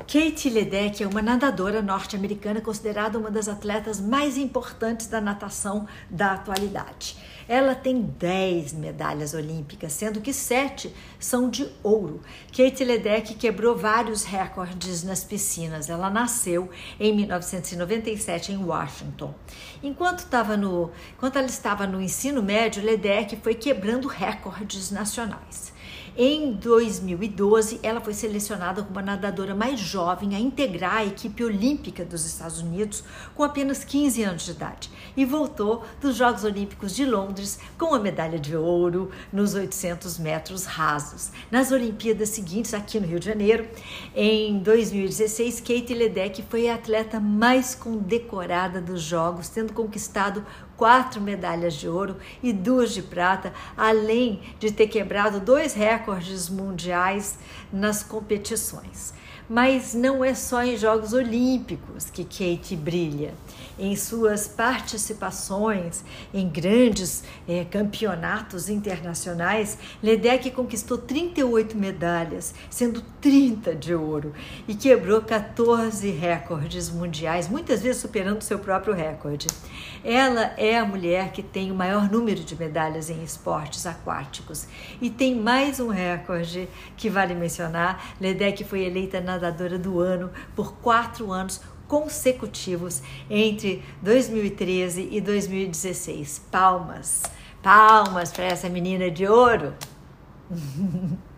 Kate Ledeck é uma nadadora norte-americana considerada uma das atletas mais importantes da natação da atualidade. Ela tem 10 medalhas olímpicas, sendo que 7 são de ouro. Kate Ledeck quebrou vários recordes nas piscinas. Ela nasceu em 1997 em Washington. Enquanto, no, enquanto ela estava no ensino médio, Ledeck foi quebrando recordes nacionais. Em 2012, ela foi selecionada como a nadadora mais jovem a integrar a equipe olímpica dos Estados Unidos com apenas 15 anos de idade e voltou dos Jogos Olímpicos de Londres com a medalha de ouro nos 800 metros rasos. Nas Olimpíadas seguintes, aqui no Rio de Janeiro, em 2016, Kate Ledeck foi a atleta mais condecorada dos Jogos, tendo conquistado quatro medalhas de ouro e duas de prata, além de ter quebrado dois recordes mundiais nas competições. Mas não é só em Jogos Olímpicos que Kate brilha. Em suas participações em grandes eh, campeonatos internacionais, Ledeck conquistou 38 medalhas, sendo 30 de ouro, e quebrou 14 recordes mundiais, muitas vezes superando seu próprio recorde. Ela é a mulher que tem o maior número de medalhas em esportes aquáticos e tem mais um recorde que vale mencionar. Ledeck foi eleita nadadora do ano por quatro anos consecutivos entre 2013 e 2016. Palmas, palmas para essa menina de ouro!